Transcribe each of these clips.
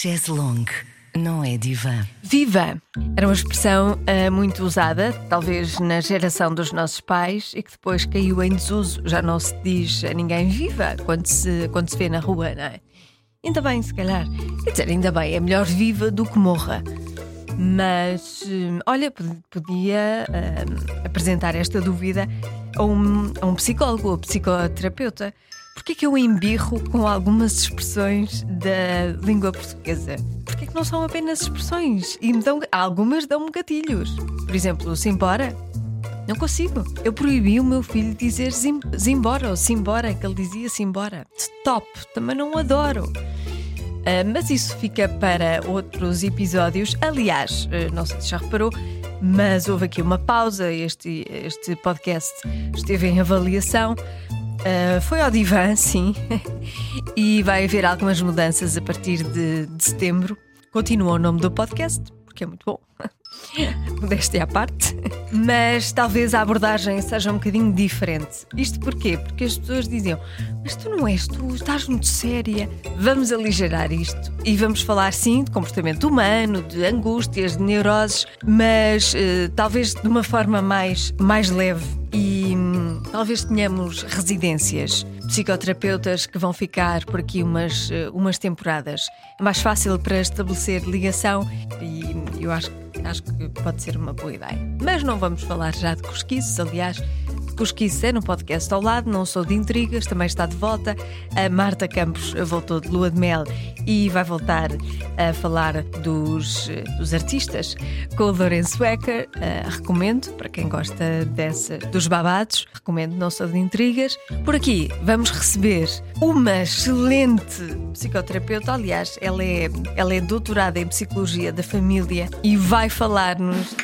Chaise não é divã. Viva! Era uma expressão uh, muito usada, talvez na geração dos nossos pais, e que depois caiu em desuso. Já não se diz a ninguém viva quando se, quando se vê na rua, não é? Ainda bem, se calhar. Quer dizer, ainda bem, é melhor viva do que morra. Mas, hum, olha, podia uh, apresentar esta dúvida a um, a um psicólogo ou psicoterapeuta. Porquê que eu embirro com algumas expressões da língua portuguesa? Porquê que não são apenas expressões? E me dão, algumas dão-me gatilhos. Por exemplo, simbora. Não consigo. Eu proibi o meu filho dizer zim, zimbora ou simbora, que ele dizia simbora. Stop, também não adoro. Uh, mas isso fica para outros episódios. Aliás, uh, não sei se já reparou, mas houve aqui uma pausa. Este, este podcast esteve em avaliação Uh, foi ao divã, sim, e vai haver algumas mudanças a partir de, de setembro. Continua o nome do podcast, porque é muito bom. Modéstia à parte. Mas talvez a abordagem seja um bocadinho diferente. Isto porquê? Porque as pessoas diziam: Mas tu não és, tu estás muito séria. Vamos aligerar isto e vamos falar sim de comportamento humano, de angústias, de neuroses, mas uh, talvez de uma forma mais, mais leve e talvez tenhamos residências, psicoterapeutas que vão ficar por aqui umas, eh, umas temporadas. É mais fácil para estabelecer ligação e eu acho, acho que pode ser uma boa ideia. Mas não vamos falar já de cosquices, aliás, Cosquice é no podcast ao lado, não sou de intrigas, também está de volta. A Marta Campos voltou de lua de mel e vai voltar a falar dos, dos artistas com o Lourenço Ecker. Uh, recomendo, para quem gosta dessa, dos babados, recomendo Não Sou de Intrigas. Por aqui vamos receber uma excelente psicoterapeuta, aliás, ela é, ela é doutorada em Psicologia da Família e vai falar-nos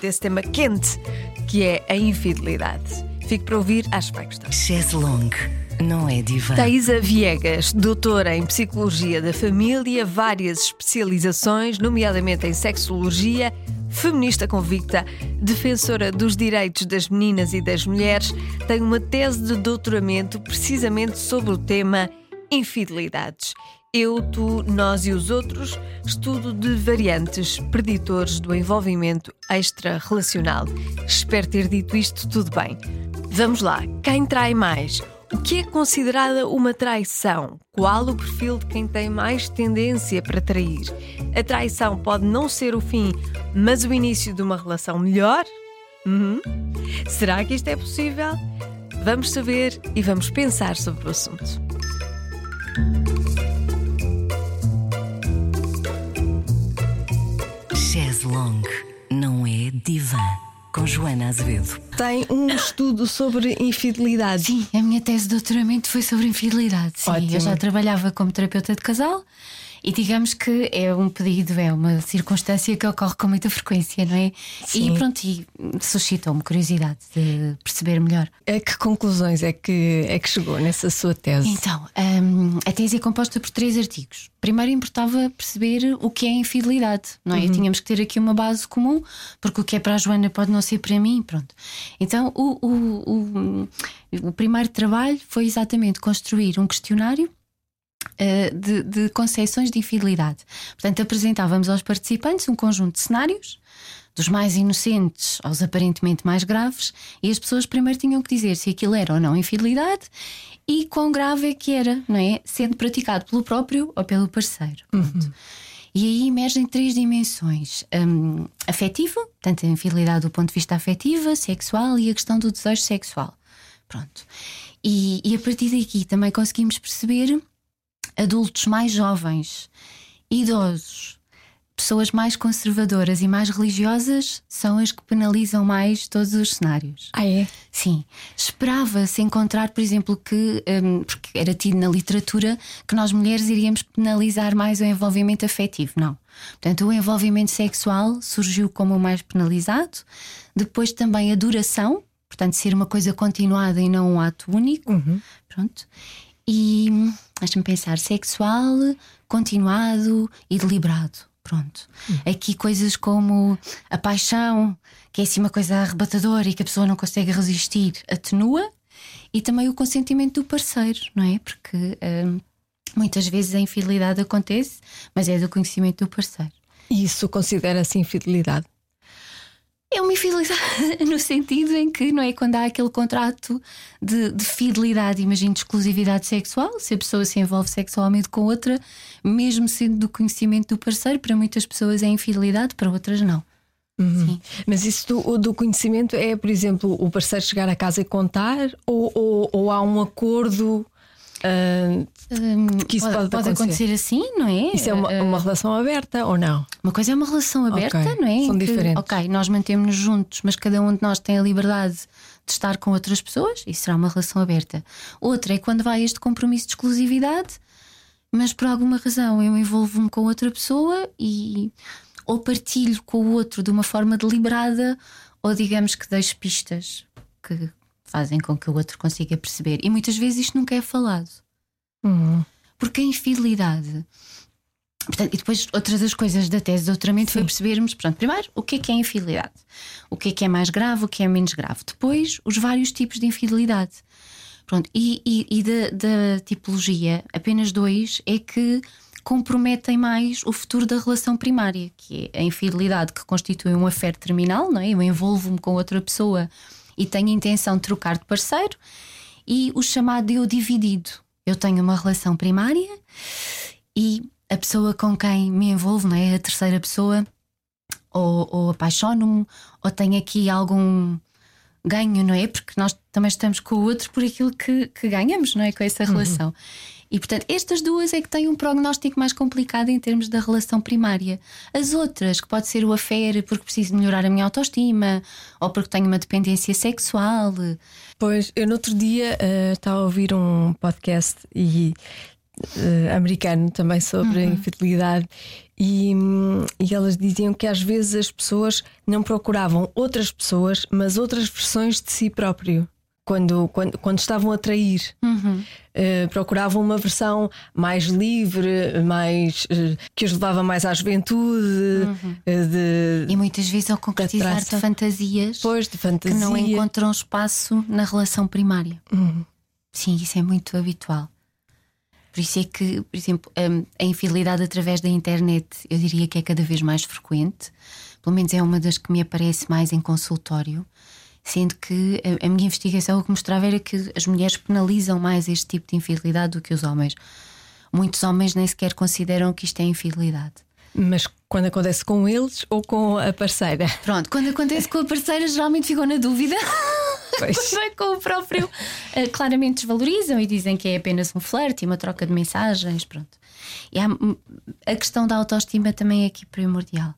desse tema quente que é a infidelidade. Fique para ouvir, acho que vai gostar. Chaise longue não é divã. Thaisa Viegas, doutora em Psicologia da Família, várias especializações, nomeadamente em Sexologia, feminista convicta, defensora dos direitos das meninas e das mulheres, tem uma tese de doutoramento precisamente sobre o tema infidelidades. Eu, tu, nós e os outros, estudo de variantes preditores do envolvimento extra-relacional. Espero ter dito isto tudo bem. Vamos lá, quem trai mais? O que é considerada uma traição? Qual o perfil de quem tem mais tendência para trair? A traição pode não ser o fim, mas o início de uma relação melhor? Uhum. Será que isto é possível? Vamos saber e vamos pensar sobre o assunto. Divã. Com Joana Azevedo. Tem um estudo sobre infidelidade. Sim, a minha tese de doutoramento foi sobre infidelidade. Sim, Ótimo. eu já trabalhava como terapeuta de casal e digamos que é um pedido, é uma circunstância que ocorre com muita frequência, não é? Sim. E pronto, e suscitou-me curiosidade de perceber melhor. A que conclusões é que, é que chegou nessa sua tese? Então, hum, a tese é composta por três artigos. Primeiro importava perceber o que é infidelidade, não é? Uhum. Tínhamos que ter aqui uma base comum, porque o que é para a Joana pode não ser para mim, pronto. Então, o, o, o, o primeiro trabalho foi exatamente construir um questionário de, de concepções de infidelidade. Portanto, apresentávamos aos participantes um conjunto de cenários, dos mais inocentes aos aparentemente mais graves, e as pessoas primeiro tinham que dizer se aquilo era ou não infidelidade e quão grave é que era, não é? Sendo praticado pelo próprio ou pelo parceiro. Pronto. E aí emergem três dimensões: um, afetivo, portanto, a infidelidade do ponto de vista afetivo, sexual e a questão do desejo sexual. Pronto. E, e a partir daqui também conseguimos perceber adultos mais jovens, idosos, pessoas mais conservadoras e mais religiosas são as que penalizam mais todos os cenários. Ah, é? Sim. Esperava-se encontrar, por exemplo, que, hum, porque era tido na literatura, que nós mulheres iríamos penalizar mais o envolvimento afetivo. Não. Portanto, o envolvimento sexual surgiu como o mais penalizado. Depois também a duração, portanto, ser uma coisa continuada e não um ato único. Uhum. Pronto. E deixa-me pensar, sexual, continuado e deliberado. Pronto. Aqui coisas como a paixão, que é assim uma coisa arrebatadora e que a pessoa não consegue resistir, atenua, e também o consentimento do parceiro, não é? Porque hum, Muitas vezes a infidelidade acontece, mas é do conhecimento do parceiro. E isso considera-se infidelidade? É uma infidelidade no sentido em que não é quando há aquele contrato de, de, fidelidade, imagino, de exclusividade sexual, se a pessoa se envolve sexualmente com outra, mesmo sendo do conhecimento do parceiro, para muitas pessoas é infidelidade, para outras não. Uhum. Mas isso do, do, conhecimento é, por exemplo, o parceiro chegar a casa e contar, ou, ou, ou há um acordo Uh, que isso pode, pode acontecer. acontecer. assim, não é? Isso é uma, uh, uma, relação aberta ou não? Uma coisa é uma relação aberta, okay. não é? São diferentes. Ok, nós mantemos-nos juntos, mas cada um de nós tem a liberdade de estar com outras pessoas, isso será uma relação aberta. Outra é quando vai este compromisso de exclusividade, mas por alguma razão eu envolvo-me com outra pessoa e ou partilho com o outro de uma forma deliberada, ou digamos que deixo pistas que fazem com que o outro consiga perceber. E muitas vezes isto nunca é falado. Uhum. Porque a infidelidade. Portanto, e depois, outras das coisas da tese de doutoramento Sim. foi percebermos, portanto, primeiro, o que é que é infidelidade? O que é que é mais grave, o que é menos grave? Depois, os vários tipos de infidelidade. Pronto, e, e, e da, da tipologia, apenas dois é que comprometem mais o futuro da relação primária, que é a infidelidade que constitui um affair terminal, não é? Eu envolvo-me com outra pessoa e tenho a intenção de trocar de parceiro, e o chamado eu dividido. Eu tenho uma relação primária e a pessoa com quem me envolvo, não é? A terceira pessoa, ou, ou apaixono-me, ou tenho aqui algum ganho, não é? Porque nós também estamos com o outro por aquilo que, que ganhamos, não é? Com essa uhum. relação. Uhum. E portanto, estas duas é que têm um prognóstico mais complicado em termos da relação primária. As outras, que pode ser o affair porque preciso melhorar a minha autoestima ou porque tenho uma dependência sexual. Pois, eu no outro dia uh, estava a ouvir um podcast e Uh, americano também sobre uhum. a infidelidade e, e elas diziam que às vezes as pessoas não procuravam outras pessoas, mas outras versões de si próprio quando, quando, quando estavam a trair. Uhum. Uh, procuravam uma versão mais livre, mais uh, que os levava mais à juventude. Uhum. Uh, de, e muitas vezes ao concretizar de fantasias, pois, de fantasia. que não encontram espaço na relação primária. Uhum. Sim, isso é muito habitual. Por isso é que, por exemplo, a, a infidelidade através da internet eu diria que é cada vez mais frequente. Pelo menos é uma das que me aparece mais em consultório sendo que a, a minha investigação o que mostrava era que as mulheres penalizam mais este tipo de infidelidade do que os homens. Muitos homens nem sequer consideram que isto é infidelidade. Mas quando acontece com eles ou com a parceira? Pronto, quando acontece com a parceira, geralmente ficam na dúvida. Pois. é com o próprio. Uh, claramente desvalorizam e dizem que é apenas um flerte e uma troca de mensagens. Pronto. E há, a questão da autoestima também é aqui primordial.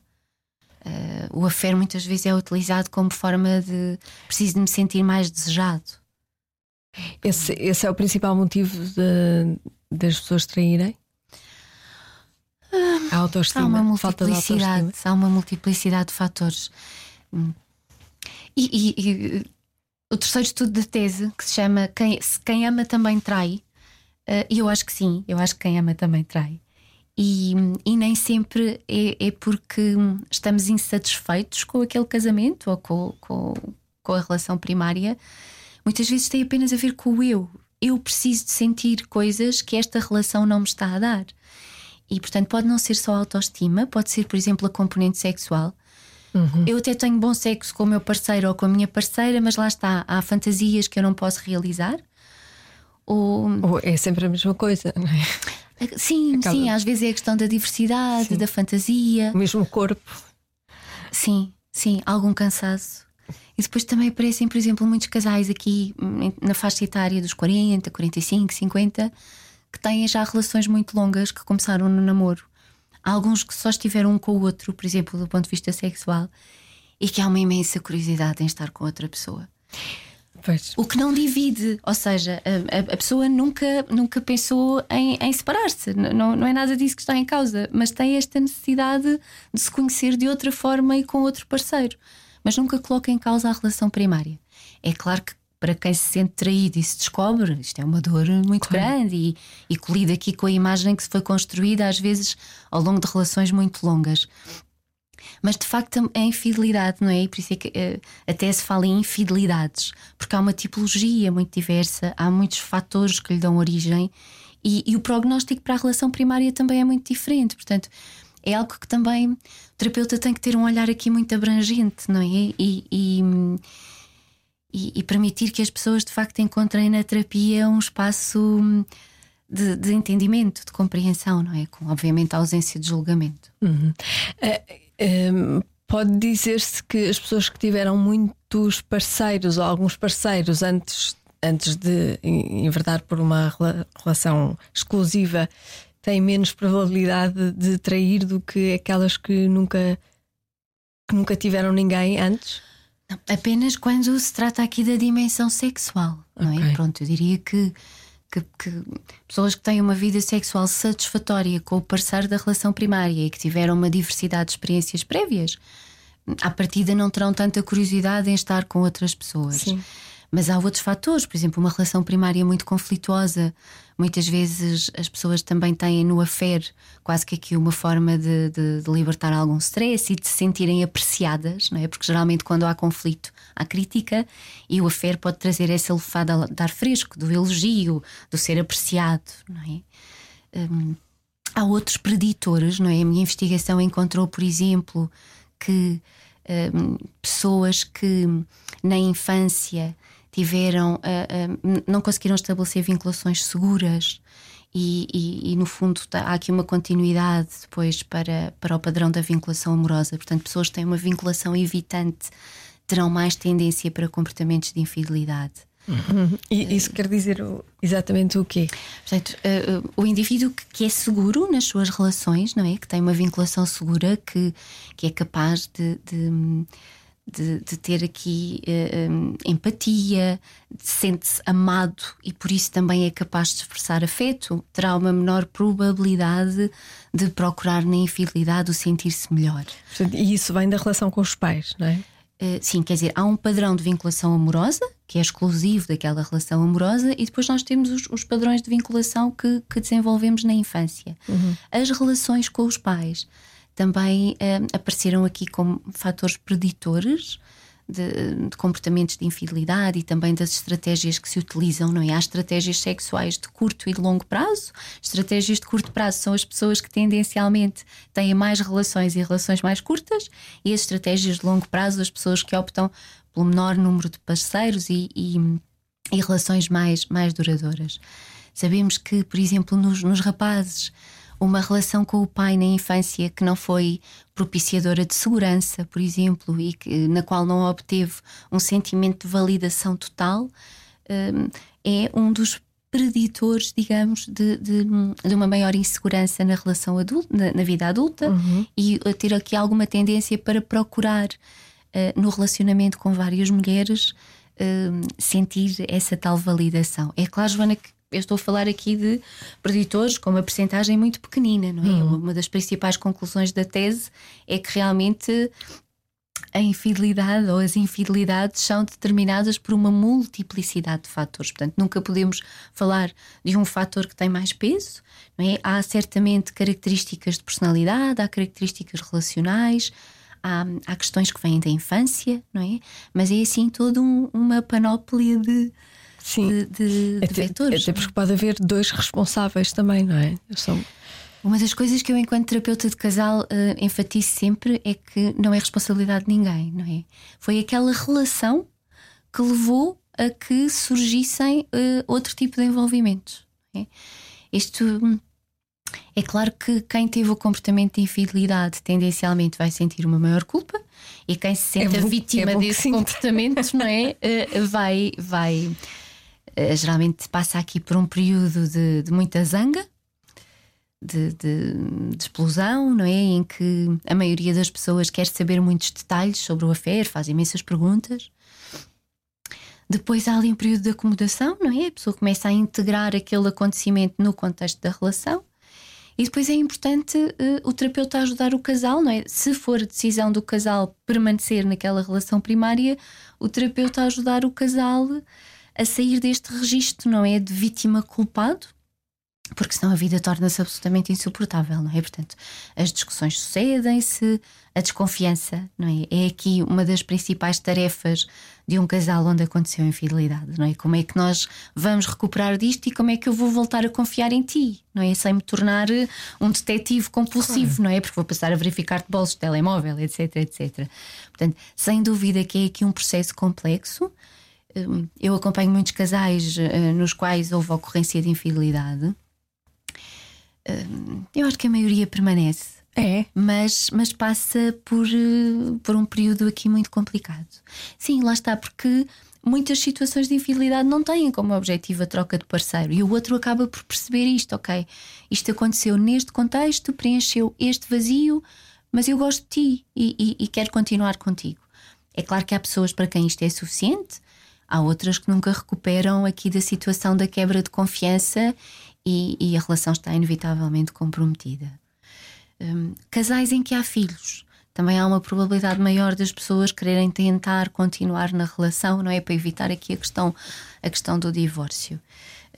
Uh, o affair muitas vezes é utilizado como forma de preciso de me sentir mais desejado. Esse, esse é o principal motivo de, das pessoas traírem? Uh, a autoestima, há uma multiplicidade, há uma multiplicidade de fatores. Hum. E, e, e, o terceiro estudo da tese, que se chama Quem, quem ama também trai, uh, e eu acho que sim, eu acho que quem ama também trai. E, e nem sempre é, é, porque estamos insatisfeitos com aquele casamento ou com, com, com a relação primária. Muitas vezes tem apenas a ver com o eu. Eu preciso de sentir coisas que esta relação não me está a dar. E portanto, pode não ser só autoestima, pode ser, por exemplo, a componente sexual. Uhum. Eu até tenho bom sexo com o meu parceiro ou com a minha parceira, mas lá está, há fantasias que eu não posso realizar. Ou... ou é sempre a mesma coisa, não é? Sim, Acaba... sim, às vezes é a questão da diversidade, sim. da fantasia. O mesmo corpo. Sim, sim, algum cansaço. E depois também aparecem, por exemplo, muitos casais aqui na faixa etária dos 40, 45, 50 que têm já relações muito longas que começaram no namoro. Há alguns que só estiveram um com o outro, por exemplo, do ponto de vista sexual, e que há uma imensa curiosidade em estar com outra pessoa. Pois. O que não divide, ou seja, a, a pessoa nunca, nunca pensou em, em separar-se, não, não é nada disso que está em causa, mas tem esta necessidade de se conhecer de outra forma e com outro parceiro, mas nunca coloca em causa a relação primária. É claro que para quem se sente traído e se descobre, isto é uma dor muito claro. grande e, e colida aqui com a imagem que se foi construída, às vezes ao longo de relações muito longas. Mas de facto é infidelidade, não é? E por isso é que uh, até se fala em infidelidades, porque há uma tipologia muito diversa, há muitos fatores que lhe dão origem E, e o prognóstico para a relação primária também é muito diferente. Portanto, é algo que também o terapeuta tem que ter um olhar aqui muito abrangente, não é? E, e, e, permitir que as pessoas de facto encontrem na terapia um espaço de, de, entendimento, de compreensão, não é? Com, obviamente, a ausência de julgamento. Uhum. Uh, pode dizer-se que as pessoas que tiveram muitos parceiros ou alguns parceiros antes, antes de enverdar por uma relação exclusiva têm menos probabilidade de trair do que aquelas que nunca, que nunca tiveram ninguém antes? Não, apenas quando se trata aqui da dimensão sexual, não é? Pronto, eu diria que, que, que, pessoas que têm uma vida sexual satisfatória com o parceiro da relação primária e que tiveram uma diversidade de experiências prévias, à partida não terão tanta curiosidade em estar com outras pessoas. Sim. Mas há outros fatores, por exemplo, uma relação primária muito conflituosa. Muitas vezes as pessoas também têm no affair quase que aqui uma forma de, de, de libertar algum stress e de se sentirem apreciadas, não é? Porque geralmente quando há conflito há crítica e o affair pode trazer essa lefada de ar fresco, do elogio, do ser apreciado, não é? Hum, há outros preditores, não é? A minha investigação encontrou, por exemplo, que hum, pessoas que na infância tiveram, uh, uh, não conseguiram estabelecer vinculações seguras. E, e, e, no fundo tá, há aqui uma continuidade depois para, para o padrão da vinculação amorosa. Portanto, pessoas que têm uma vinculação evitante terão mais tendência para comportamentos de infidelidade. Uhum. E isso quer dizer exatamente o quê? Portanto, o indivíduo que, que, é seguro nas suas relações, não é? Que tem uma vinculação segura, que, que é capaz de, de de, de ter aqui uh, empatia, sente-se amado e por isso também é capaz de expressar afeto, terá uma menor probabilidade de procurar na infidelidade o sentir-se melhor. E isso vem da relação com os pais, não é? Uh, sim, quer dizer, há um padrão de vinculação amorosa que é exclusivo daquela relação amorosa, e depois nós temos os, os padrões de vinculação que, que desenvolvemos na infância. Uhum. As relações com os pais também uh, apareceram aqui como fatores preditores de, de, comportamentos de infidelidade e também das estratégias que se utilizam, não é? Há estratégias sexuais de curto e de longo prazo. Estratégias de curto prazo são as pessoas que tendencialmente têm mais relações e relações mais curtas, e as estratégias de longo prazo, as pessoas que optam pelo menor número de parceiros e, e, e relações mais, mais duradouras. Sabemos que, por exemplo, nos, nos rapazes, uma relação com o pai na infância que não foi propiciadora de segurança, por exemplo, e que, na qual não obteve um sentimento de validação total, um, é um dos preditores, digamos, de, de, de, uma maior insegurança na relação adulta, na, na vida adulta, uhum. e ter aqui alguma tendência para procurar uh, no relacionamento com várias mulheres uh, sentir essa tal validação. É claro, Joana, que eu estou a falar aqui de preditores com uma percentagem muito pequenina, não é? Uhum. Uma das principais conclusões da tese é que realmente a infidelidade ou as infidelidades são determinadas por uma multiplicidade de fatores. Portanto, nunca podemos falar de um fator que tem mais peso. Não é? Há certamente características de personalidade, há características relacionais, há, há questões que vêm da infância, não é? Mas é assim toda um, uma panóplia de, Sim. de, de, de até, vetores. Até porque pode haver dois responsáveis também, não é? São... Uma das coisas que eu, enquanto terapeuta de casal, uh, enfatizo sempre é que não é responsabilidade de ninguém, não é? Foi aquela relação que levou a que surgissem uh, outro tipo de envolvimentos. É? Isto é claro que quem teve o comportamento de infidelidade tendencialmente vai sentir uma maior culpa e quem se sente é bom, vítima é desse comportamento, não é? Uh, vai, vai uh, geralmente passa aqui por um período de, de muita zanga, de, de, de, explosão, não é? Em que a maioria das pessoas quer saber muitos detalhes sobre o affair, faz imensas perguntas. Depois há ali um período de acomodação, não é? A pessoa começa a integrar aquele acontecimento no contexto da relação. E depois é importante uh, o terapeuta ajudar o casal, não é? Se for a decisão do casal permanecer naquela relação primária, o terapeuta ajudar o casal a sair deste registro, não é? De vítima culpado, porque senão a vida torna-se absolutamente insuportável, não é? Portanto, as discussões sucedem-se, a desconfiança, não é? É aqui uma das principais tarefas de um casal onde aconteceu infidelidade, não é? Como é que nós vamos recuperar disto e como é que eu vou voltar a confiar em ti, não é? Sem me tornar um detetive compulsivo, claro. não é? Porque vou passar a verificar-te bolsos, telemóvel, etc, etc. Portanto, sem dúvida que é aqui um processo complexo. Hum, eu acompanho muitos casais eh, nos quais houve ocorrência de infidelidade eu acho que a maioria permanece. É. Mas, mas passa por, eh, por um período aqui muito complicado. Sim, lá está, porque muitas situações de infidelidade não têm como objetivo a troca de parceiro e o outro acaba por perceber isto, ok? Isto aconteceu neste contexto, preencheu este vazio, mas eu gosto de ti e, e, e quero continuar contigo. É claro que há pessoas para quem isto é suficiente, há outras que nunca recuperam aqui da situação da quebra de confiança e, e a relação está inevitavelmente comprometida. Um, casais em que há filhos. Também há uma probabilidade maior das pessoas quererem tentar continuar na relação, não é? Para evitar aqui a questão, a questão do divórcio.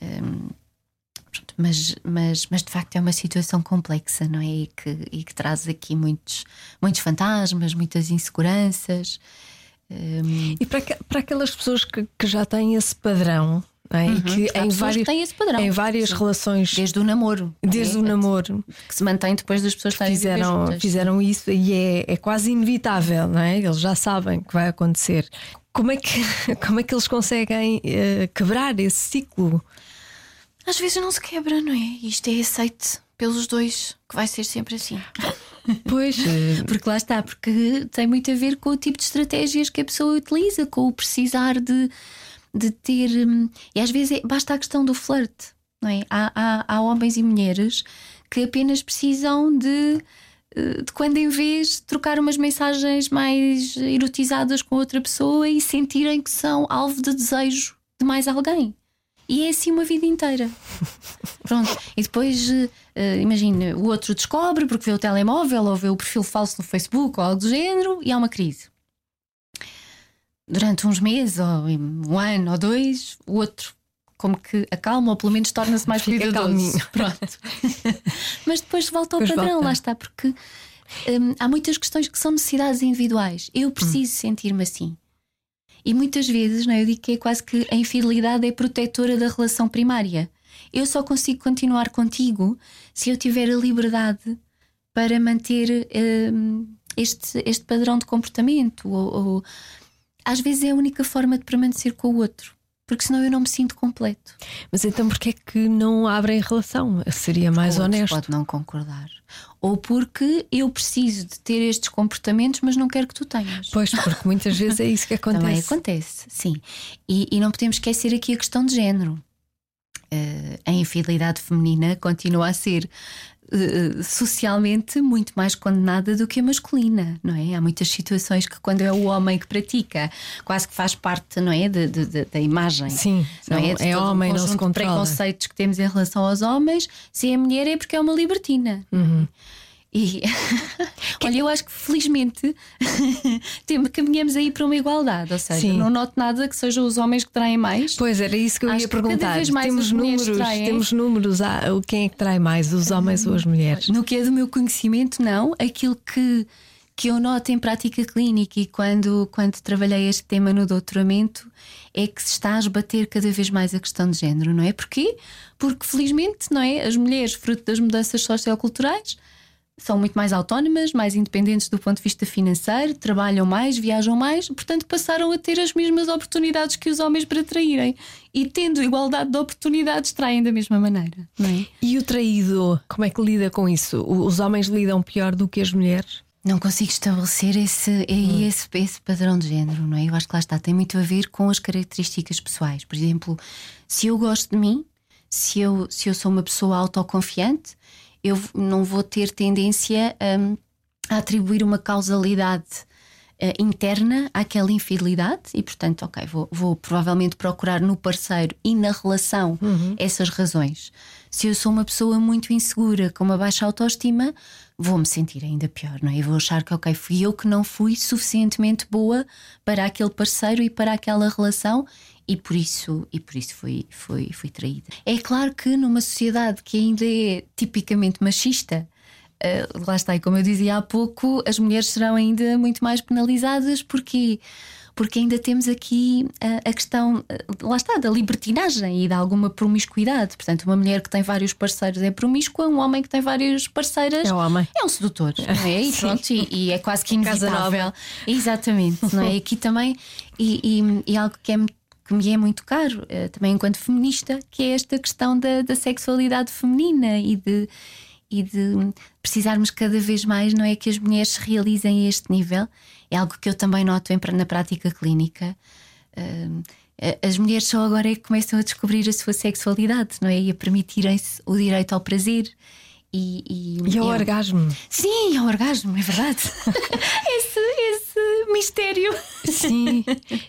Um, mas, mas, mas de facto é uma situação complexa, não é? E que, e que traz aqui muitos, muitos fantasmas, muitas inseguranças. Um... E para, para aquelas pessoas que, que já têm esse padrão, é? Uhum, que em, vários, em várias Sim. relações. Desde o namoro. Desde é? o namoro. Que se mantém depois das pessoas estarem fizeram, fizeram isso e é, é quase inevitável, não é? Eles já sabem que vai acontecer. Como é que, como é que eles conseguem uh, quebrar esse ciclo? Às vezes não se quebra, não é? Isto é aceite pelos dois, que vai ser sempre assim. Pois. Eh, porque lá está, porque tem muito a ver com o tipo de estratégias que a pessoa utiliza, com o precisar de de ter. Hum, e às vezes é, basta a questão do flerte, não é? Há, há, há homens e mulheres que apenas precisam de eh, de quando em vez trocar umas mensagens mais erotizadas com outra pessoa e sentirem que são alvo de desejo de mais alguém. E é assim uma vida inteira. Pronto. E depois, uh, imagina, o outro descobre porque vê o telemóvel ou vê o perfil falso no Facebook ou algo do género e há uma crise durante uns meses, ou um ano ou dois, o outro como que acalma ou pelo menos torna-se mais cuidadoso. Pronto. Mas depois volta ao depois padrão, volta. lá está, porque hum, há muitas questões que são necessidades individuais. Eu preciso hum. sentir-me assim. E muitas vezes, não é? eu digo que é quase que a infidelidade é protetora da relação primária. Eu só consigo continuar contigo se eu tiver a liberdade para manter hum, este, este padrão de comportamento ou, ou às vezes é a única forma de permanecer com o outro. Porque senão eu não me sinto completo. Mas então porquê é que não abrem relação? Seria mais Ou honesto. Pode não concordar. Ou porque eu preciso de ter estes comportamentos, mas não quero que tu tenhas. Pois, porque muitas vezes é isso que acontece. Também acontece, sim. E, e não podemos esquecer aqui a questão de género. Uh, a infidelidade feminina continua a ser eh, socialmente muito mais condenada do que a masculina, não é? Há muitas situações que quando é o homem que pratica, quase que faz parte, não é, de, de, de da imagem. Sim, não é? É homem, um não se controla. preconceitos que temos em relação aos homens. Se é mulher é porque é uma libertina. Uhum. E olha, eu acho que felizmente caminhamos aí para uma igualdade, ou seja, Sim. não noto nada que sejam os homens que traem mais. Pois era isso que eu acho ia perguntar. temos números, traem... temos números, ah, quem é que trai mais, os homens ou as mulheres? No que é do meu conhecimento, não. Aquilo que que eu noto em prática clínica e quando, quando trabalhei este tema no doutoramento é que se está a esbater cada vez mais a questão de género, não é? Porquê? Porque felizmente, não é? As mulheres, fruto das mudanças socioculturais, são muito mais autónomas, mais independentes do ponto de vista financeiro, trabalham mais, viajam mais, portanto passaram a ter as mesmas oportunidades que os homens para traírem. E tendo igualdade de oportunidades, traem da mesma maneira. É? E o traído, como é que lida com isso? Os homens lidam pior do que as mulheres? Não consigo estabelecer esse, hum. esse, esse padrão de género, não é? Eu acho que lá está, tem muito a ver com as características pessoais. Por exemplo, se eu gosto de mim, se eu, se eu sou uma pessoa autoconfiante, eu não vou ter tendência a, a atribuir uma causalidade uh, interna àquela infidelidade e, portanto, ok, vou, vou, provavelmente procurar no parceiro e na relação uhum. essas razões. Se eu sou uma pessoa muito insegura, com uma baixa autoestima, vou-me sentir ainda pior, não é? Eu vou achar que, ok, fui eu que não fui suficientemente boa para aquele parceiro e para aquela relação e por isso e por isso fui, fui, fui traída. É claro que numa sociedade que ainda é tipicamente machista, uh, lá está, e como eu dizia há pouco, as mulheres serão ainda muito mais penalizadas porque porque ainda temos aqui a, a questão, eh, lá está, da libertinagem e de alguma promiscuidade. Portanto, uma mulher que tem vários parceiros é promíscua, um homem que tem várias parceiras é, homem. é um sedutor, não é? E pronto, e, e, é quase que inevitável. Exatamente, não é? Aqui também, e, e, e algo que é que me é muito caro, eh, também enquanto feminista, que é esta questão da, da sexualidade feminina e de, e de precisarmos cada vez mais, não é? Que as mulheres se realizem a este nível. É algo que eu também noto em, na prática clínica. As mulheres só agora é que começam a descobrir a sua sexualidade, não é? E a permitirem-se o direito ao prazer. E, e, e ao é orgasmo. Sim, ao orgasmo, é verdade. esse, esse mistério. Sim.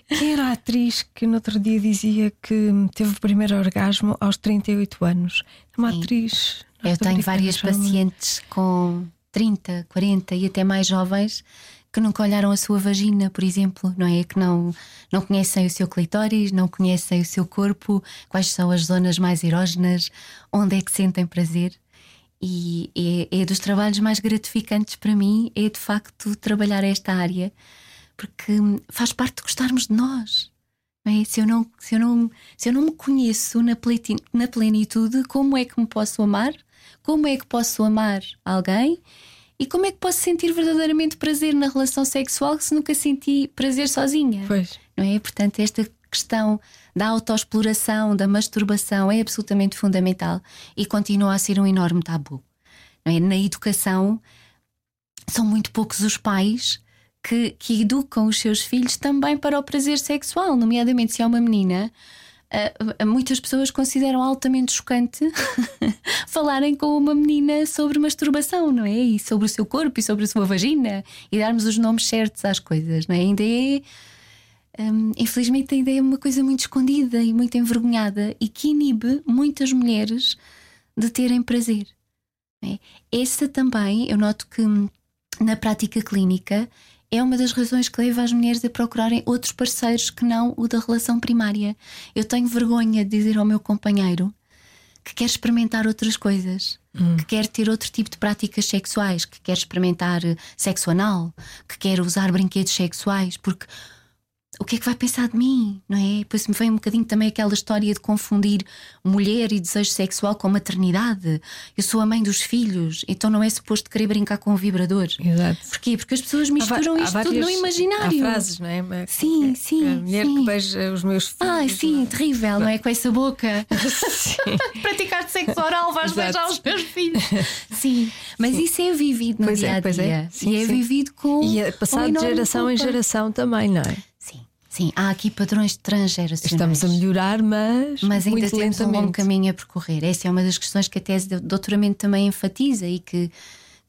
Quem era a atriz que no outro dia dizia que teve o primeiro orgasmo aos 38 anos? Uma Sim. atriz eu tenho várias pacientes com 30, 40 e até mais jovens que nunca olharam a sua vagina, por exemplo, não é? Que não, não conhecem o seu clitóris, não conhecem o seu corpo, quais são as zonas mais erógenas, onde é que sentem prazer. E é, é dos trabalhos mais gratificantes para mim, é de facto trabalhar esta área, porque faz parte de gostarmos de nós. É? Se, eu não, se, eu não, se eu não me conheço na, na plenitude, como é que me posso amar? Como é que posso amar alguém? E como é que posso sentir verdadeiramente prazer na relação sexual se nunca senti prazer sozinha? Pois. Não é? Portanto, esta questão da autoexploração, da masturbação é absolutamente fundamental e continua a ser um enorme tabu. Não é? Na educação, são muito poucos os pais que, que educam os seus filhos também para o prazer sexual, nomeadamente se é uma menina uh, muitas pessoas consideram altamente chocante falarem com uma menina sobre masturbação, não é? E sobre o seu corpo e sobre a sua vagina e darmos os nomes certos às coisas, não é? Ainda é. Um, infelizmente, ainda é uma coisa muito escondida e muito envergonhada e que inibe muitas mulheres de terem prazer. É? Essa também, eu noto que na prática clínica é uma das razões que leva as mulheres a procurarem outros parceiros que não o da relação primária. Eu tenho vergonha de dizer ao meu companheiro que quer experimentar outras coisas, hum. que quer ter outro tipo de práticas sexuais, que quer experimentar sexo anal, que quer usar brinquedos sexuais, porque o que é que vai pensar de mim, não é? Depois me vem um bocadinho também aquela história de confundir mulher e desejo sexual com maternidade. Eu sou a mãe dos filhos, então não é suposto querer brincar com o vibrador. Exato. Porquê? Porque as pessoas misturam há, isto várias, tudo no imaginário. Há frases, não é? Sim, é, sim. A mulher sim. que beija os meus filhos. Ai, sim, é? terrível, não é? Com essa boca. Praticar sexo oral, vais Exato. beijar os meus filhos. Sim, mas sim. isso é vivido no pois dia a dia. É, é. Sim, e é vivido com. E é passado de geração culpa. em geração também, não é? Sim, há aqui padrões transgeracionais. Estamos a melhorar, mas. Mas ainda muito temos lentamente. um longo caminho a percorrer. Essa é uma das questões que a tese de doutoramento também enfatiza e que,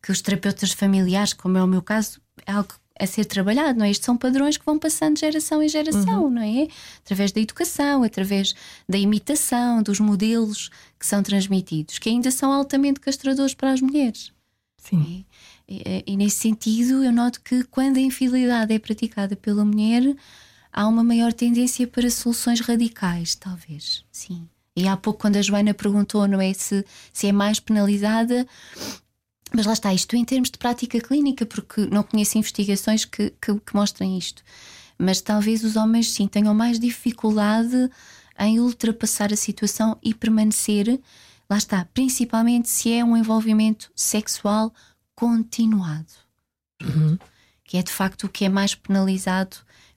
que os terapeutas familiares, como é o meu caso, é algo a ser trabalhado, não é? Estes são padrões que vão passando de geração em geração, uhum. não é? Através da educação, através da imitação, dos modelos que são transmitidos, que ainda são altamente castradores para as mulheres. Sim. E, e, e nesse sentido, eu noto que quando a infidelidade é praticada pela mulher há uma maior tendência para soluções radicais, talvez. Sim. E há pouco, quando a Joana perguntou, não é se, se é mais penalizada, mas lá está, isto em termos de prática clínica, porque não conheço investigações que, que, que mostrem isto. Mas talvez os homens sim tenham mais dificuldade em ultrapassar a situação e permanecer, lá está, principalmente se é um envolvimento sexual continuado, uhum. que é de facto o que é mais penalizado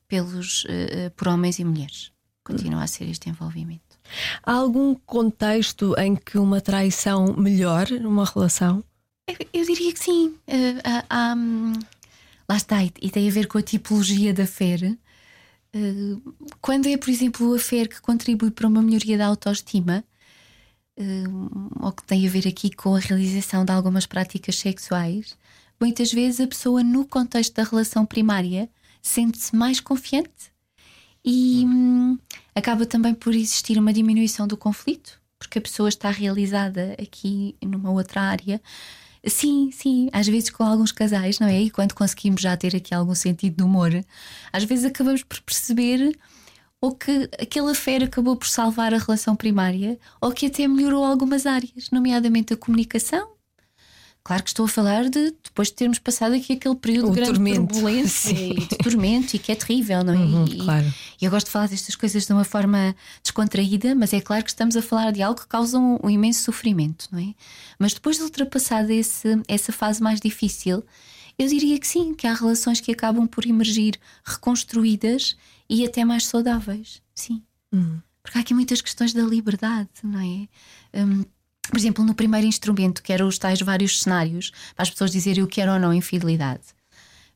pelos, uh, por homens e mulheres. Continua a ser este envolvimento. Há algum contexto em que uma traição melhore numa relação? Eu, eu diria que sim. Uh, uh, um, lá está, e, e, tem a ver com a tipologia da fé. Uh, quando é, por exemplo, a fé que contribui para uma melhoria da autoestima, ou que tem a ver aqui com a realização de algumas práticas sexuais, muitas vezes a pessoa, no contexto da relação primária, sente-se mais confiante e hum, acaba também por existir uma diminuição do conflito, porque a pessoa está realizada aqui numa outra área. Sim, sim, às vezes com alguns casais, não é? E quando conseguimos já ter aqui algum sentido de humor, às vezes acabamos por perceber ou que aquele affair acabou por salvar a relação primária, ou que até melhorou algumas áreas, nomeadamente a comunicação. Claro que estou a falar de depois de termos passado aqui aquele período O de grande tormento. turbulência Sim. e de tormento e que é terrível, não é? Uhum, e, claro. e eu gosto de falar destas coisas de uma forma descontraída, mas é claro que estamos a falar de algo que causa um, um imenso sofrimento, não é? Mas depois de ultrapassada esse, essa fase mais difícil, eu diria que sim, que há relações que acabam por emergir reconstruídas e até mais saudáveis. Sim. Porque há aqui muitas questões da liberdade, não é? Hum, por exemplo, no primeiro instrumento, que eram os tais vários cenários, para as pessoas dizerem o que era ou não infidelidade.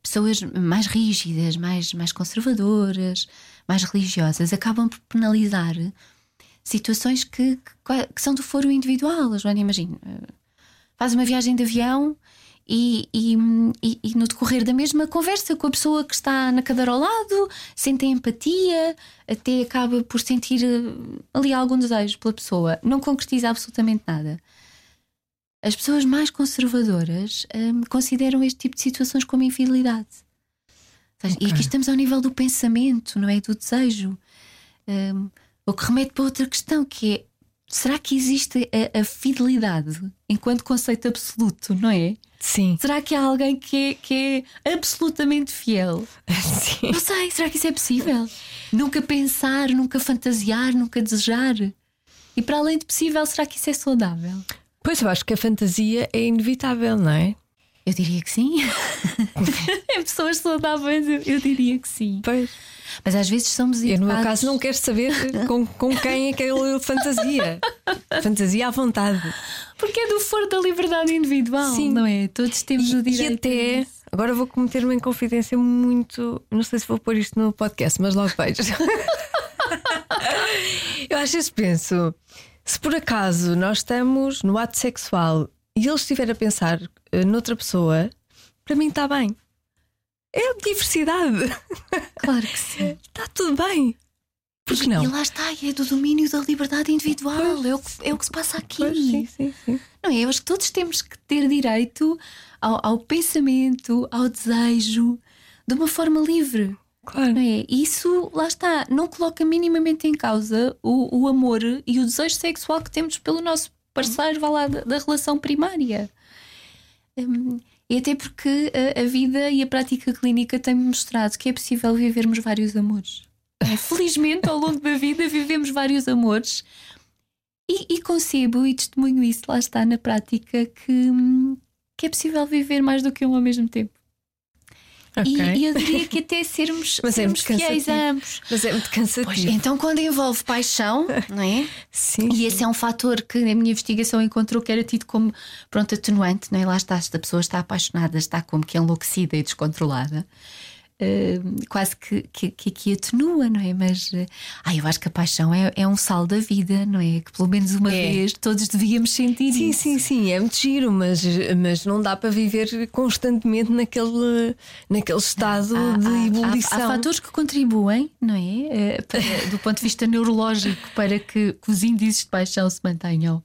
Pessoas mais rígidas, mais, mais conservadoras, mais religiosas, acabam por penalizar situações que, que, que são do foro individual. Joana, imagina, faz uma viagem de avião e, e, e- no decorrer da mesma conversa com a pessoa que está na cadeira ao lado, sente empatia, até acaba por sentir eh, ali algum desejo pela pessoa, não concretiza absolutamente nada. As pessoas mais conservadoras hum, consideram este tipo de situações como infidelidade. Seja, E aqui estamos ao nível do pensamento, não é? Do desejo. Hum, o que remete para outra questão, que é será que existe a, a fidelidade enquanto conceito absoluto, não é? Sim. Será que há alguém que é, que é absolutamente fiel? Sim. Não sei, será que isso é possível? Nunca pensar, nunca fantasiar, nunca desejar. E para além de possível, será que isso é saudável? Pois eu acho que a fantasia é inevitável, não é? Eu diria que sim. em pessoas saudáveis, eu, eu diria que sim. Pois. Mas às vezes somos Eu, no meu educados- caso, não quero saber com, com quem é que ele fantasia. Fantasia à vontade. Porque é do foro da liberdade individual, Sim. não é? Todos temos E, o e direito. a até. Agora vou cometer uma inconfidência muito. Não sei se vou pôr isto no podcast, mas logo vejo. Eu às vezes penso: se por acaso nós estamos no ato sexual e ele estiver a pensar noutra pessoa, para mim está bem. É diversidade. Claro que sim. Está tudo bem. Por que E não? lá está, é do domínio da liberdade individual. É o, que, é o que se passa aqui. Pois, sim, sim, sim. Não é? Eu acho que todos temos que ter direito ao, ao pensamento, ao desejo, de uma forma livre. Claro. Não é? Isso, lá está, não coloca minimamente em causa o, o amor e o desejo sexual que temos pelo nosso parceiro vá lá, da, da relação primária. Hum, e até porque a, vida e a prática clínica têm mostrado que é possível vivermos vários amores. É, Felizmente, ao longo da vida, vivemos vários amores e, e concebo e testemunho isso, lá está na prática, que, hum, que é possível viver mais do que um ao mesmo tempo. E- Ok. E, eu diria que até sermos, Mas é sermos muito fiéis a ambos. Mas é muito cansativo. Pois, então, quando envolve paixão, não é? Sim. E esse é um fator que na minha investigação encontrou que era tido como pronto, atenuante, não é? Lá está, esta pessoa está apaixonada, está como que enlouquecida e descontrolada. Hum, quase que, que, que aqui atenua, não é? Mas eh, ai, eu acho que a paixão é, é um sal da vida, não é? Que pelo menos uma É. vez todos devíamos sentir Sim, isso. sim, sim, é muito giro, mas, mas não dá para viver constantemente naquele, naquele estado Há- de há- ebulição. Há, há fatores que contribuem, não é? Eh, para- do ponto de vista neurológico, para que, que os índices de paixão se mantenham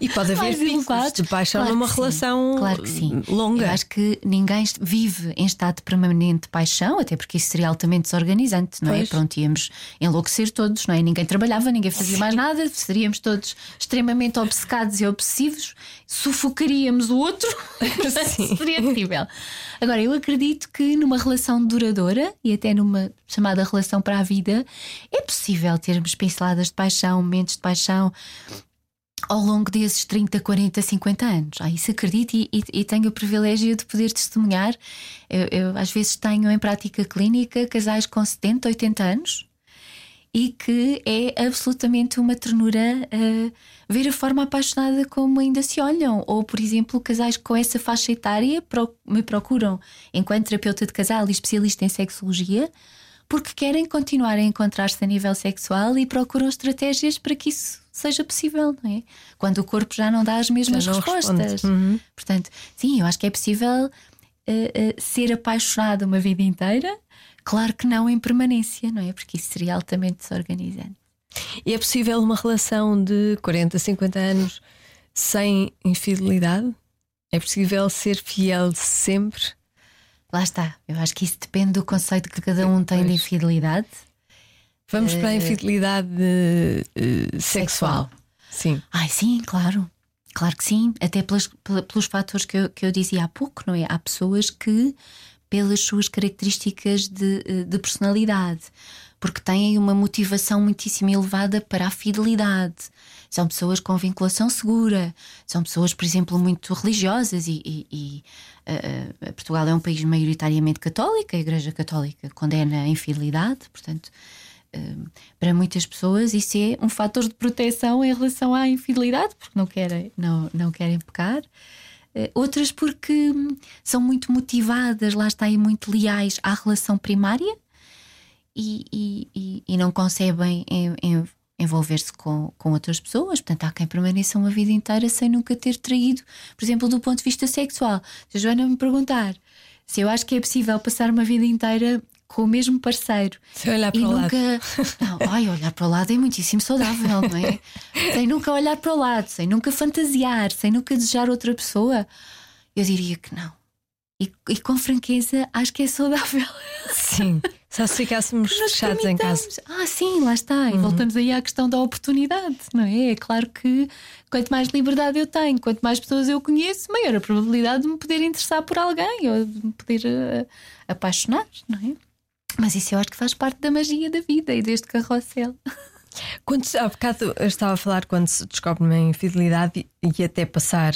E pode haver picos de paixão Claro numa relação Claro que sim. longa. Eu acho que ninguém vive em estado permanente de paixão, até porque isso seria altamente desorganizante, não é? Pois. Pronto, íamos enlouquecer todos, não é? Ninguém trabalhava, ninguém fazia mais nada, seríamos todos extremamente obcecados e obsessivos, sufocaríamos o outro, seria terrível. Agora, eu acredito que numa relação duradoura e até numa chamada relação para a vida, é possível termos pinceladas de paixão, momentos de paixão ao longo desses 30, 40, 50 anos. Ah, isso acredito e, e- e tenho o privilégio de poder testemunhar. Eu, eu, às vezes tenho em prática clínica casais com 70, 80 anos e que é absolutamente uma ternura ah, ver a forma apaixonada como ainda se olham. Ou, por exemplo, casais com essa faixa etária pro- me procuram enquanto terapeuta de casal e especialista em sexologia. Porque querem continuar a encontrar-se a nível sexual e procuram estratégias para que isso seja possível, não é? Quando o corpo já não dá as mesmas respostas. Uhum. Portanto, sim, eu acho que é possível eh, eh, ser apaixonado uma vida inteira, Claro que não em permanência, não é? Porque isso seria altamente desorganizante. E é possível uma relação de 40, 50 anos sem infidelidade? É possível ser fiel sempre? Lá está. Eu acho que isso depende do conceito que cada um tem de infidelidade. Vamos para a infidelidade uh, sexual. sexual. Sim. Ai, sim, claro. Claro que sim. Até pelos, pelos fatores que eu, que eu dizia há pouco, não é? Há pessoas que, pelas suas características de, de personalidade, porque têm uma motivação muitíssimo elevada para a fidelidade. São pessoas com vinculação segura, são pessoas, por exemplo, muito religiosas e, e, e uh, Portugal é um país maioritariamente católico, a Igreja Católica condena a infidelidade, portanto, uh, para muitas pessoas isso é um fator de proteção em relação à infidelidade, porque não querem, não, não querem pecar. Uh, outras porque hum, são muito motivadas, lá está aí muito leais à relação primária e, e, e não concebem em, em envolver-se com, com outras pessoas. Portanto, há quem permaneça uma vida inteira sem nunca ter traído, por exemplo, do ponto de vista sexual. Se a Joana me perguntar se eu acho que é possível passar uma vida inteira com o mesmo parceiro sem olhar para e o nunca... lado. Não, ai, olhar para o lado é muitíssimo saudável, não é? sem nunca olhar para o lado, sem nunca fantasiar, sem nunca desejar outra pessoa, eu diria que não. E, e com franqueza, acho que é saudável. Sim. Só se ficássemos fechados em casa. Ah, sim, lá está. E uhum. voltamos aí à questão da oportunidade, não é? É claro que quanto mais liberdade eu tenho, quanto mais pessoas eu conheço, maior a probabilidade de me poder interessar por alguém ou de me poder uh, apaixonar, não é? Mas isso eu acho que faz parte da magia da vida e deste carrossel. Quando, há bocado eu estava a falar quando se descobre uma infidelidade e até passar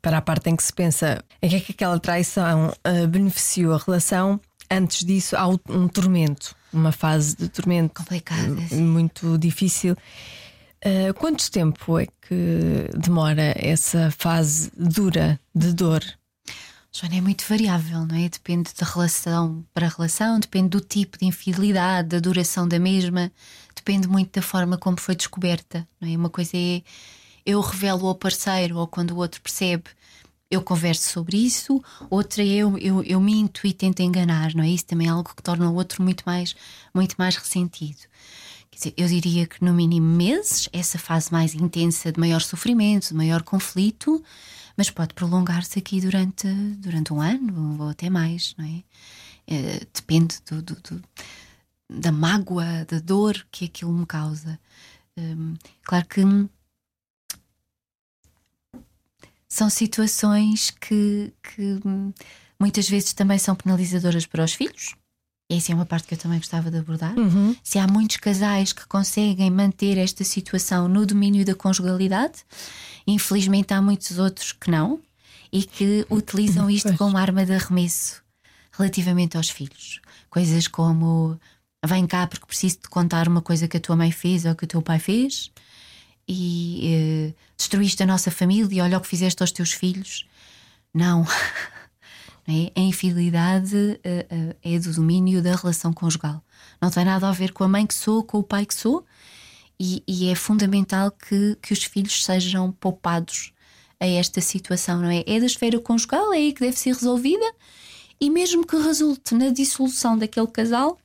para a parte em que se pensa em que é que aquela traição uh, beneficiou a relação antes disso há um tormento, uma fase de tormento complicada, muito difícil. Uh, quanto tempo é que demora essa fase dura de dor? Joana, é muito variável, não é? Depende da relação para relação, depende do tipo de infidelidade, da duração da mesma, depende muito da forma como foi descoberta, não é? Uma coisa é eu revelo ao parceiro ou quando o outro percebe eu converso sobre isso, outra é eu, eu, eu minto e tento enganar, não é? Isso também é algo que torna o outro muito mais, muito mais ressentido. Quer dizer, eu diria que no mínimo meses, essa fase mais intensa de maior sofrimento, de maior conflito, mas pode prolongar-se aqui durante, durante um ano ou até mais, não é? é depende do, do, do, da mágoa, da dor que aquilo me causa. Hum, claro que são situações que, que muitas vezes também são penalizadoras para os filhos. Essa é uma parte que eu também gostava de abordar. Uhum. Se há muitos casais que conseguem manter esta situação no domínio da conjugalidade, infelizmente há muitos outros que não e que utilizam isto pois. como arma de arremesso relativamente aos filhos. Coisas como vem cá porque preciso te contar uma coisa que a tua mãe fez ou que o teu pai fez e uh, destruíste a nossa família, olha o que fizeste aos teus filhos. Não. é? A infidelidade uh, uh, é do domínio da relação conjugal. Não tem nada a ver com a mãe que sou, com o pai que sou, e, e é fundamental que, que os filhos sejam poupados a esta situação, não é? É da esfera conjugal, é aí que deve ser resolvida, e mesmo que resulte na dissolução daquele casal,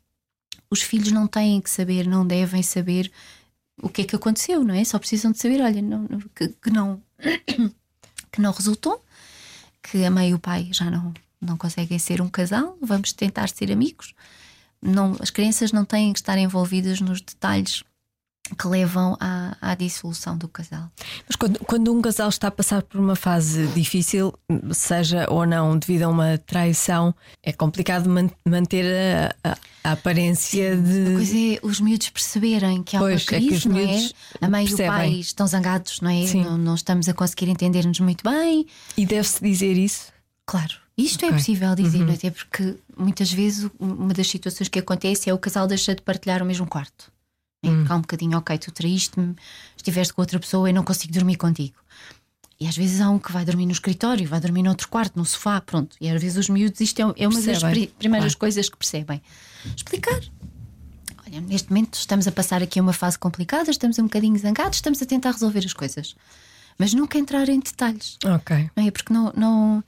os filhos não têm que saber, não devem saber o que é que aconteceu, não é? Só precisam de saber, olha, não, que, que, não que não resultou, que a mãe e o pai já não, não conseguem ser um casal, vamos tentar ser amigos. Não, as crianças não têm que estar envolvidas nos detalhes que levam à, à, dissolução do casal. Mas quando, quando, um casal está a passar por uma fase difícil, seja ou não devido a uma traição, é complicado man manter a, a, a aparência Sim, de. Uma coisa é os miúdos perceberem que há pois, uma crise, é não é? A mãe percebem. e o pai estão zangados, não é? Não, não, estamos a conseguir entender-nos muito bem. E deve-se dizer isso? Claro. Isto é okay. é possível dizer, uhum. até porque muitas vezes uma das situações que acontece é o casal deixa de partilhar o mesmo quarto. Hum. Cá um bocadinho, ok, tu traíste-me, estiveste com outra pessoa e não consigo dormir contigo. E às vezes há um que vai dormir no escritório, vai dormir noutro quarto, no sofá, pronto. E às vezes os miúdos, isto é, é uma das pri primeiras claro. coisas que percebem. Explicar. Olha, neste momento estamos a passar aqui uma fase complicada, estamos um bocadinho zangados, estamos a tentar resolver as coisas. Mas nunca entrar em detalhes. Ok. Não é? Porque não, não,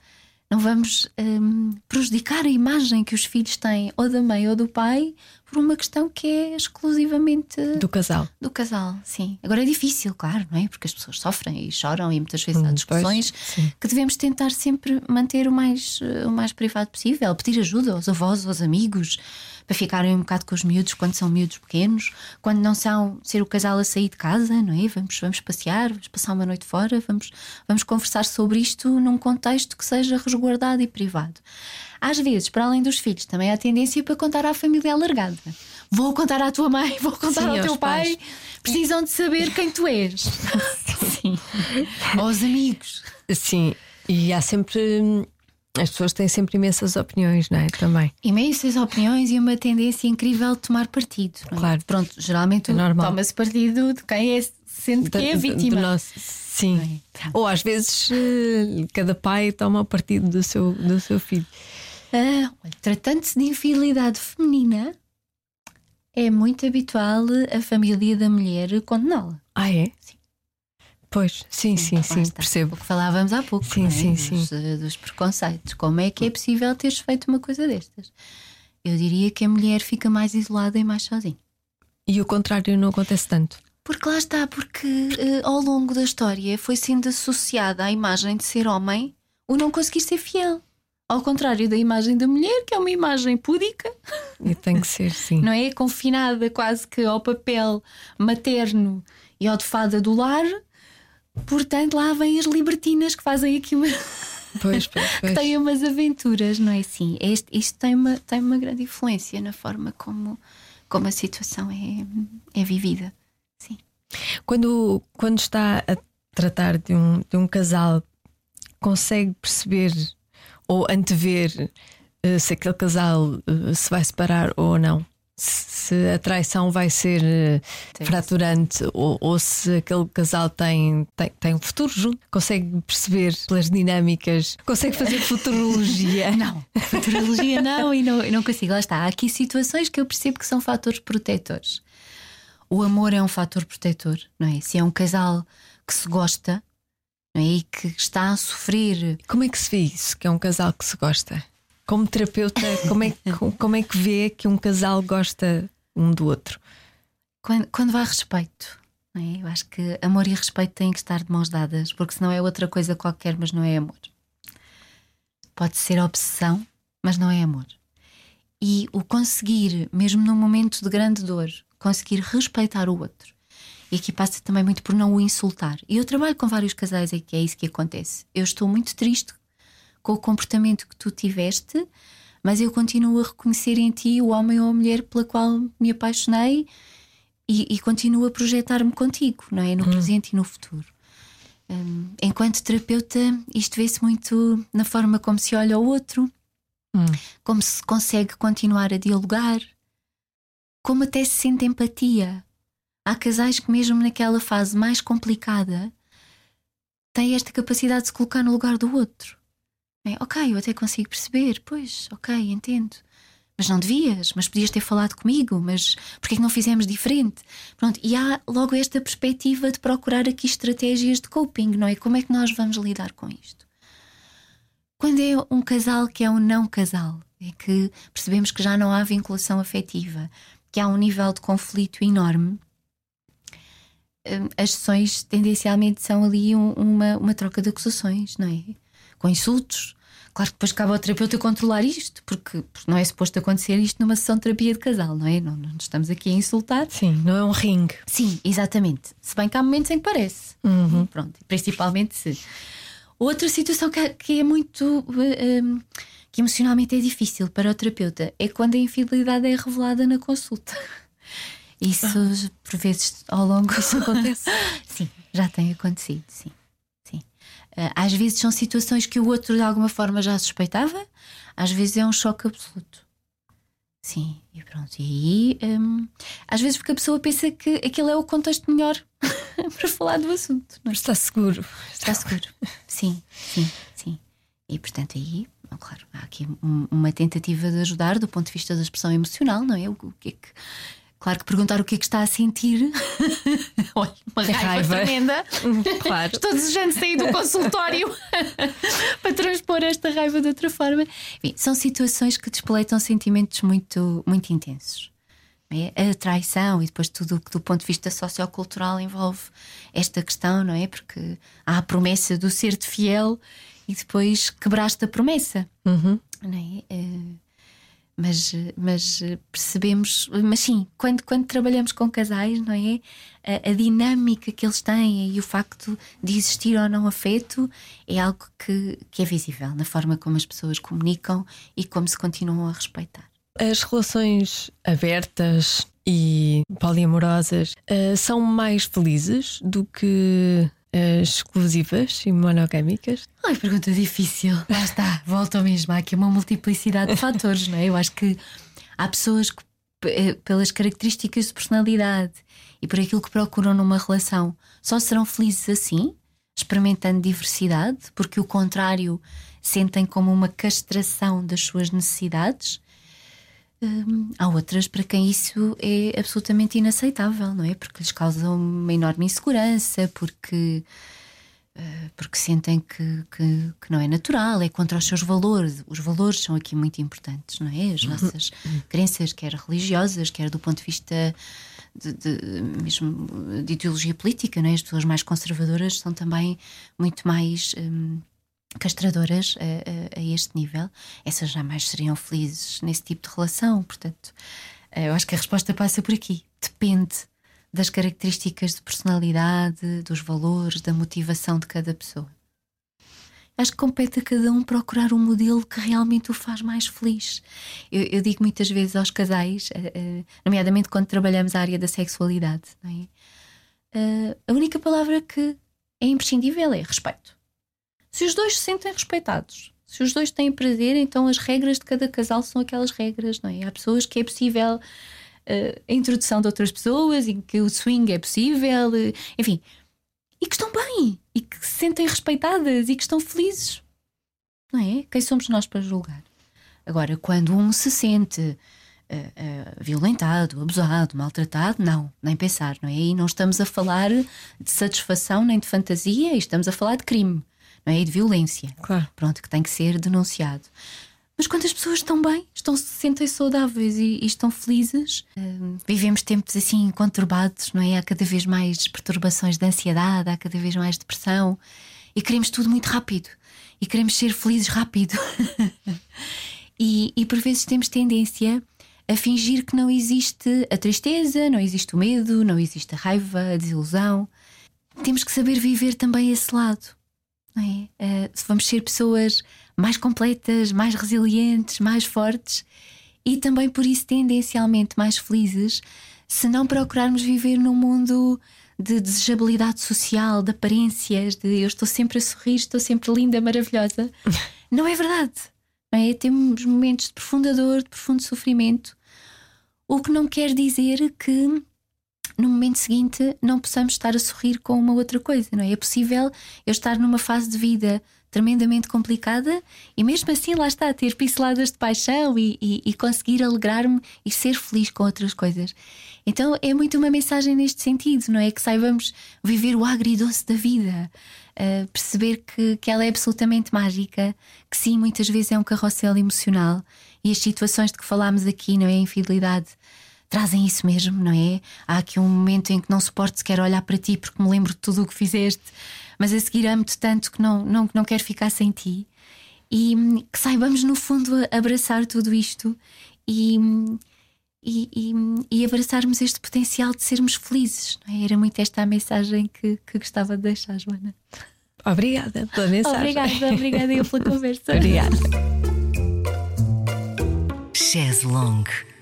não vamos hum, prejudicar a imagem que os filhos têm ou da mãe ou do pai por uma questão que é exclusivamente Do casal. do casal, sim. Agora é difícil, claro, não é? Porque as pessoas sofrem e choram e muitas vezes há Hum, discussões pois, que devemos tentar sempre manter o mais, o mais privado possível, pedir ajuda aos avós, aos amigos, para ficarem um bocado com os miúdos quando são miúdos pequenos, quando não são ser o casal a sair de casa, não é? Vamos, vamos passear, vamos passar uma noite fora, vamos, vamos conversar sobre isto num contexto que seja resguardado e privado. Às vezes, para além dos filhos, também há tendência para contar à família alargada. Vou contar à tua mãe, vou contar Sim, ao teu pai. pais. Precisam de saber quem tu és. Sim. Aos amigos. Sim, e há sempre. As pessoas têm sempre imensas opiniões, não é? Também. Imensas opiniões e uma tendência incrível de tomar partido. é? Claro. Pronto, geralmente É toma-se partido de quem é, sendo que é a vítima. nosso- sim. É? Ou às vezes eh, cada pai toma partido do seu, do seu filho. Ah, Tratando-se de infidelidade feminina, é muito habitual a família da mulher condená-la. Ah, é? Sim. Pois, sim, sim, sim, está. percebo. O que falávamos há pouco, Sim, é? sim, dos, sim. eh, dos preconceitos. Como é que é possível teres feito uma coisa destas? Eu diria que a mulher fica mais isolada e mais sozinha. E o contrário não acontece tanto. Porque lá está, porque eh, ao longo da história foi sendo associada à imagem de ser homem o não conseguir ser fiel. Ao contrário da imagem da mulher, que é uma imagem púdica, E tem que ser, sim. não é? Confinada quase que ao papel materno e ao de fada do lar. Portanto, lá vêm as libertinas que fazem aqui uma, Pois, pois, que pois. têm umas aventuras, não é assim? Este, isto tem uma, tem uma grande influência na forma como, como a situação é, é vivida. Sim. Quando, quando está a tratar de um, de um casal, consegue perceber ou antever eh, se aquele casal eh, se vai separar ou não? Se a traição vai ser eh, Sim. fraturante ou, ou se aquele casal tem, tem, tem um futuro junto, consegue perceber pelas dinâmicas, consegue fazer futurologia. Não, futurologia não e não, e não consigo. Lá está. Há aqui situações que eu percebo que são fatores protetores. O amor é um fator protetor, não é? Se é um casal que se gosta não é? e que está a sofrer. Como é que se vê isso? Que é um casal que se gosta? Como terapeuta, como é, que- como é que vê que um casal gosta um do outro? Quando, quando há respeito, é? Eu acho que amor e respeito têm que estar de mãos dadas, porque senão é outra coisa qualquer, mas não é amor. Pode ser obsessão, mas não é amor. E o conseguir, mesmo num momento de grande dor, conseguir respeitar o outro. E aqui passa também muito por não o insultar. E eu trabalho com vários casais em que é isso que acontece. Eu estou muito triste com o comportamento que tu tiveste, mas eu continuo a reconhecer em ti o homem ou a mulher pela qual me apaixonei e, e continuo a projetar-me contigo, não é? No presente e no futuro. Hum, enquanto terapeuta, isto vê-se muito na forma como se olha ao outro, Hum. como se consegue continuar a dialogar, como até se sente empatia. Há casais que, mesmo naquela fase mais complicada, têm esta capacidade de se colocar no lugar do outro. É, ok, eu até consigo perceber, pois, ok, entendo. Mas não devias, mas podias ter falado comigo, mas porquê que não fizemos diferente? Pronto, e há logo esta perspectiva de procurar aqui estratégias de coping, não é? Como é que nós vamos lidar com isto? Quando é um casal que é um não casal, é que percebemos que já não há vinculação afetiva, que há um nível de conflito enorme, hum, as sessões tendencialmente são ali um- uma, uma troca de acusações, não é? Com insultos. Claro que depois cabe ao terapeuta controlar isto, porque, porque não é suposto acontecer isto numa sessão de terapia de casal, não é? Não, não estamos aqui a insultar. Sim, não é um ringue. Sim, exatamente. Se bem que há momentos em que parece. Uhum. Pronto, principalmente se. Outra situação que, que é muito. eh, um, que emocionalmente é difícil para o terapeuta é quando a infidelidade é revelada na consulta. Isso, por vezes, ao longo. Isso acontece. Sim, já tem acontecido, sim. Eh, às vezes são situações que o outro de alguma forma já suspeitava, às vezes é um choque absoluto. Sim, e pronto. E aí, hum, às vezes porque a pessoa pensa que aquele é o contexto melhor para falar do assunto. Não é? Está seguro. Está seguro. Sim, sim, sim. E portanto aí, claro, há aqui um- uma tentativa de ajudar do ponto de vista da expressão emocional, não é? O que é que. Claro que perguntar o que é que está a sentir, olha, uma raiva, Raiva. tremenda. Claro. Estou desejando sair do consultório para transpor esta raiva de outra forma. Enfim, são situações que despleitam sentimentos muito, muito intensos. é? A traição e depois tudo o que do ponto de vista sociocultural envolve esta questão, não é? Porque há a promessa do ser-te fiel e depois quebraste a promessa, Uhum. não é? Eh, mas, mas percebemos, mas sim, quando, quando trabalhamos com casais, não é? A, a dinâmica que eles têm e o facto de existir ou não afeto é algo que, que é visível na forma como as pessoas comunicam e como se continuam a respeitar. As relações abertas e poliamorosas eh, são mais felizes do que as exclusivas e monogâmicas? Ai, pergunta difícil. Lá está, volta ao mesmo. Há aqui uma multiplicidade de fatores, não é? Eu acho que há pessoas que, eh, pelas características de personalidade e por aquilo que procuram numa relação, só serão felizes assim, experimentando diversidade, porque o contrário sentem como uma castração das suas necessidades. Hum, há outras para quem isso é absolutamente inaceitável, não é? Porque lhes causa uma enorme insegurança, porque eh, porque sentem que, que, que não é natural, é contra os seus valores. Os valores são aqui muito importantes, não é? As nossas crenças, quer religiosas, quer do ponto de vista de, de- mesmo de ideologia política, não é? As pessoas mais conservadoras são também muito mais. hum, castradoras a, a- a este nível, essas jamais seriam felizes nesse tipo de relação. Portanto, eh, eu acho que a resposta passa por aqui. Depende das características de personalidade, dos valores, da motivação de cada pessoa. Acho que compete a cada um procurar um modelo que realmente o faz mais feliz. Eu, eu digo muitas vezes aos casais, eh, eh, nomeadamente quando trabalhamos a área da sexualidade, é? A única palavra que é imprescindível é respeito. Se os dois se sentem respeitados, se os dois têm prazer, então as regras de cada casal são aquelas regras, não é? Há pessoas que é possível eh, a introdução de outras pessoas e que o swing é possível, eh, enfim, e que estão bem e que se sentem respeitadas e que estão felizes, não é? Quem somos nós para julgar? Agora, quando um se sente eh, violentado, abusado, maltratado, não, nem pensar, não é? E não estamos a falar de satisfação nem de fantasia, estamos a falar de crime, é? E de violência Claro. pronto, que tem que ser denunciado. Mas quando as pessoas estão bem, estão, se sentem saudáveis e, e estão felizes, hum, vivemos tempos assim conturbados, não é? Há cada vez mais perturbações de ansiedade, há cada vez mais depressão e queremos tudo muito rápido e queremos ser felizes rápido. e, e por vezes temos tendência a fingir que não existe a tristeza, não existe o medo, não existe a raiva, a desilusão. Temos que saber viver também esse lado é? Se vamos ser pessoas mais completas, mais resilientes, mais fortes e também por isso tendencialmente mais felizes, se não procurarmos viver num mundo de desejabilidade social, de aparências, de eu estou sempre a sorrir, estou sempre linda, maravilhosa. Não é verdade. Não é? Temos momentos de profunda dor, de profundo sofrimento, o que não quer dizer que no momento seguinte não possamos estar a sorrir com uma outra coisa, não é? É possível eu estar numa fase de vida tremendamente complicada e mesmo assim lá está, ter pinceladas de paixão e, e- e conseguir alegrar-me e ser feliz com outras coisas. Então é muito uma mensagem neste sentido, não é? Que saibamos viver o agridoce da vida, uh, perceber que, que ela é absolutamente mágica, que sim, muitas vezes é um carrossel emocional e as situações de que falámos aqui, não é? A infidelidade trazem isso mesmo, não é? Há aqui um momento em que não suporto sequer olhar para ti porque me lembro de tudo o que fizeste, mas a seguir amo-te tanto que não, não, não quero ficar sem ti. E hum, que saibamos, no fundo, abraçar tudo isto e, hum, e, e, e abraçarmos este potencial de sermos felizes. Não é? Era muito esta a mensagem que, que gostava de deixar, Joana. Obrigada pela mensagem. Obrigada, obrigada eu pela conversa. Obrigada. Chaise Longue.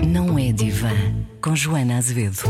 Não é divã. Com Joana Azevedo.